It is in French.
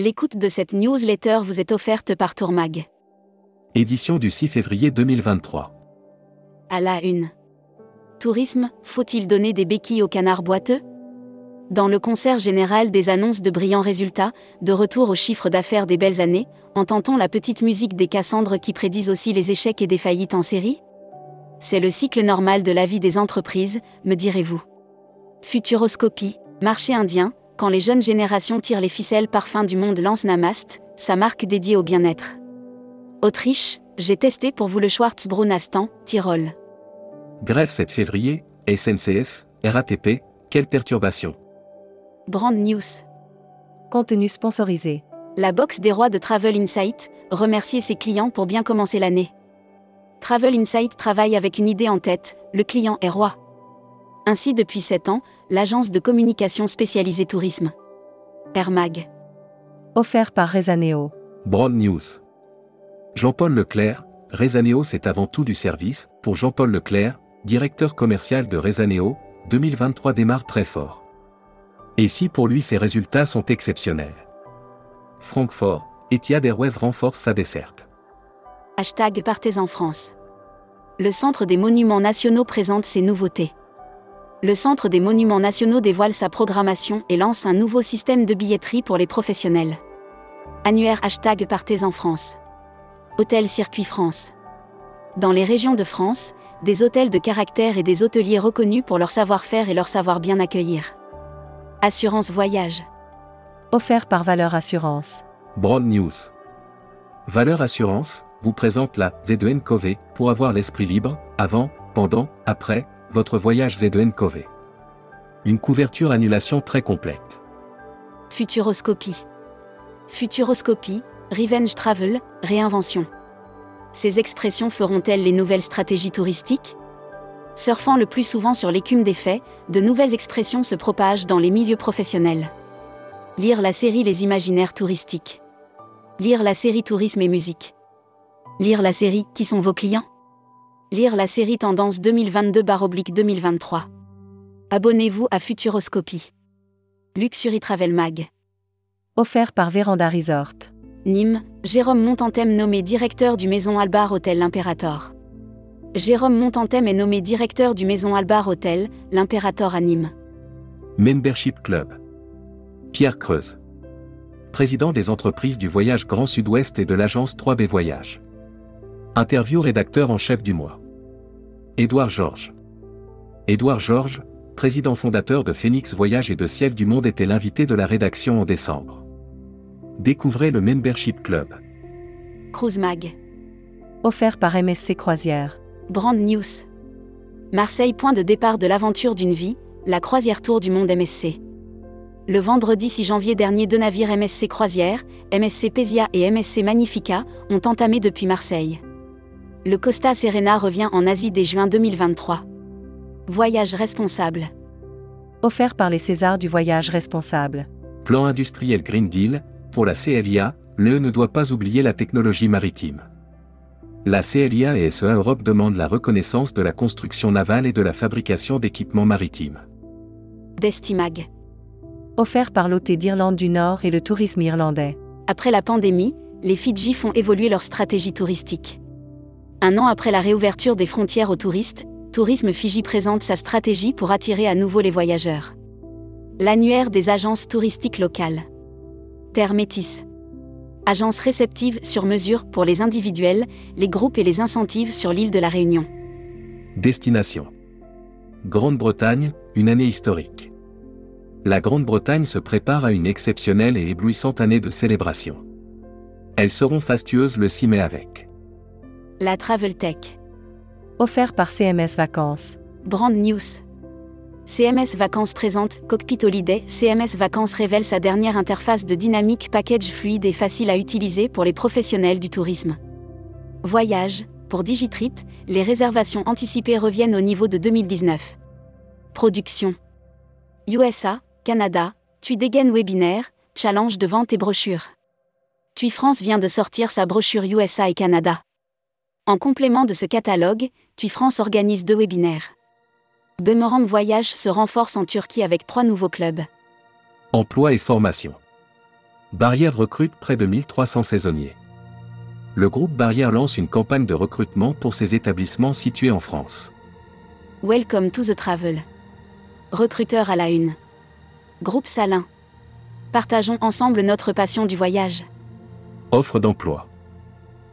L'écoute de cette newsletter vous est offerte par Tourmag. Édition du 6 février 2023. À la une. Tourisme, faut-il donner des béquilles aux canards boiteux? Dans le concert général des annonces de brillants résultats, de retour au chiffre d'affaires des belles années, entend-on la petite musique des Cassandres qui prédisent aussi les échecs et des faillites en série? C'est le cycle normal de la vie des entreprises, me direz-vous. Futuroscopie, marché indien, quand les jeunes générations tirent les ficelles parfums du monde lance Namast, sa marque dédiée au bien-être. Autriche, j'ai testé pour vous le Schwarzbrunn Astan, Tyrol. Grève 7 février, SNCF, RATP, quelle perturbation Brand News. Contenu sponsorisé. La box des rois de Travel Insight, remercier ses clients pour bien commencer l'année. Travel Insight travaille avec une idée en tête, le client est roi. Ainsi depuis 7 ans, l'agence de communication spécialisée tourisme. Air Mag. Offert par Rezaneo. Broad News. Jean-Paul Leclerc, Rezaneo c'est avant tout du service. Pour Jean-Paul Leclerc, directeur commercial de Rezaneo, 2023 démarre très fort. Et si pour lui ses résultats sont exceptionnels? Francfort, Etihad Airways renforce sa desserte. Hashtag Partez en France. Le Centre des Monuments Nationaux présente ses nouveautés le Centre des Monuments Nationaux dévoile sa programmation et lance un nouveau système de billetterie pour les professionnels. Annuaire hashtag Partez en France. Hôtel Circuit France. Dans les régions de France, des hôtels de caractère et des hôteliers reconnus pour leur savoir-faire et leur savoir bien accueillir. Assurance Voyage. Offert par Valeur Assurance. Broad News. Valeur Assurance vous présente la Z2N Cové pour avoir l'esprit libre, avant, pendant, après, votre voyage Z2N Cové. Une couverture annulation très complète. Futuroscopie. Futuroscopie, Revenge Travel, réinvention. Ces expressions feront-elles les nouvelles stratégies touristiques? Surfant le plus souvent sur l'écume des faits, de nouvelles expressions se propagent dans les milieux professionnels. Lire la série Les imaginaires touristiques. Lire la série Tourisme et musique. Lire la série Qui sont vos clients? Lire la série Tendance 2022-2023. Abonnez-vous à Futuroscopie. Luxury Travel Mag. Offert par Véranda Resort. Nîmes, Jérôme Montantem nommé directeur du Maison Albar Hôtel L'Impérator. Jérôme Montantem est nommé directeur du Maison Albar Hôtel, L'Impérator à Nîmes. Membership Club. Pierre Creuse. Président des entreprises du Voyage Grand Sud-Ouest et de l'agence 3B Voyage. Interview rédacteur en chef du mois. Édouard Georges. Édouard Georges, président fondateur de Phoenix Voyage et de Ciel du Monde était l'invité de la rédaction en décembre. Découvrez le Membership Club. Cruise Mag. Offert par MSC Croisière. Brand News. Marseille, point de départ de l'aventure d'une vie, la croisière tour du monde MSC. Le vendredi 6 janvier dernier, deux navires MSC Croisière, MSC Pesia et MSC Magnifica, ont entamé depuis Marseille le Costa Serena revient en Asie dès juin 2023. Voyage responsable. Offert par les Césars du voyage responsable. Plan industriel Green Deal, pour la CLIA, l'UE ne doit pas oublier la technologie maritime. La CLIA et SEA Europe demandent la reconnaissance de la construction navale et de la fabrication d'équipements maritimes. Destimag. Offert par l'OT d'Irlande du Nord et le tourisme irlandais. Après la pandémie, les Fidji font évoluer leur stratégie touristique. Un an après la réouverture des frontières aux touristes, Tourisme Fiji présente sa stratégie pour attirer à nouveau les voyageurs. L'annuaire des agences touristiques locales. Terre Métis. Agence réceptive sur mesure pour les individuels, les groupes et les incentives sur l'île de la Réunion. Destination. Grande-Bretagne, une année historique. La Grande-Bretagne se prépare à une exceptionnelle et éblouissante année de célébration. Elles seront fastueuses le 6 mai avec la Travel Tech. Offert par CMS Vacances. Brand News. CMS Vacances présente Cockpit Holiday. CMS Vacances révèle sa dernière interface de dynamique package fluide et facile à utiliser pour les professionnels du tourisme. Voyage. Pour Digitrip, les réservations anticipées reviennent au niveau de 2019. Production. USA, Canada, TUI dégaine webinaire, challenge de vente et brochure. TUI France vient de sortir sa brochure USA et Canada. En complément de ce catalogue, TUI France organise deux webinaires. Boomerang Voyage se renforce en Turquie avec trois nouveaux clubs. Emploi et formation. Barrière recrute près de 1300 saisonniers. Le groupe Barrière lance une campagne de recrutement pour ses établissements situés en France. Welcome to the travel. Recruteur à la une. Groupe Salin. Partageons ensemble notre passion du voyage. Offre d'emploi.